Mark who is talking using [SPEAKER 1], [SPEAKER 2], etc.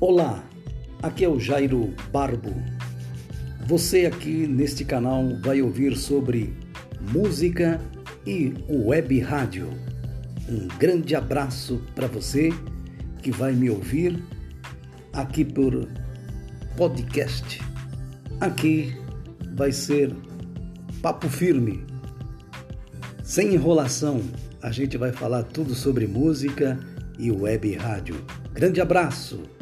[SPEAKER 1] Olá, aqui é o Jairo Barbo. Você aqui neste canal vai ouvir sobre música e web rádio. Um grande abraço para você que vai me ouvir aqui por podcast. Aqui vai ser papo firme, sem enrolação. A gente vai falar tudo sobre música e web rádio. Grande abraço!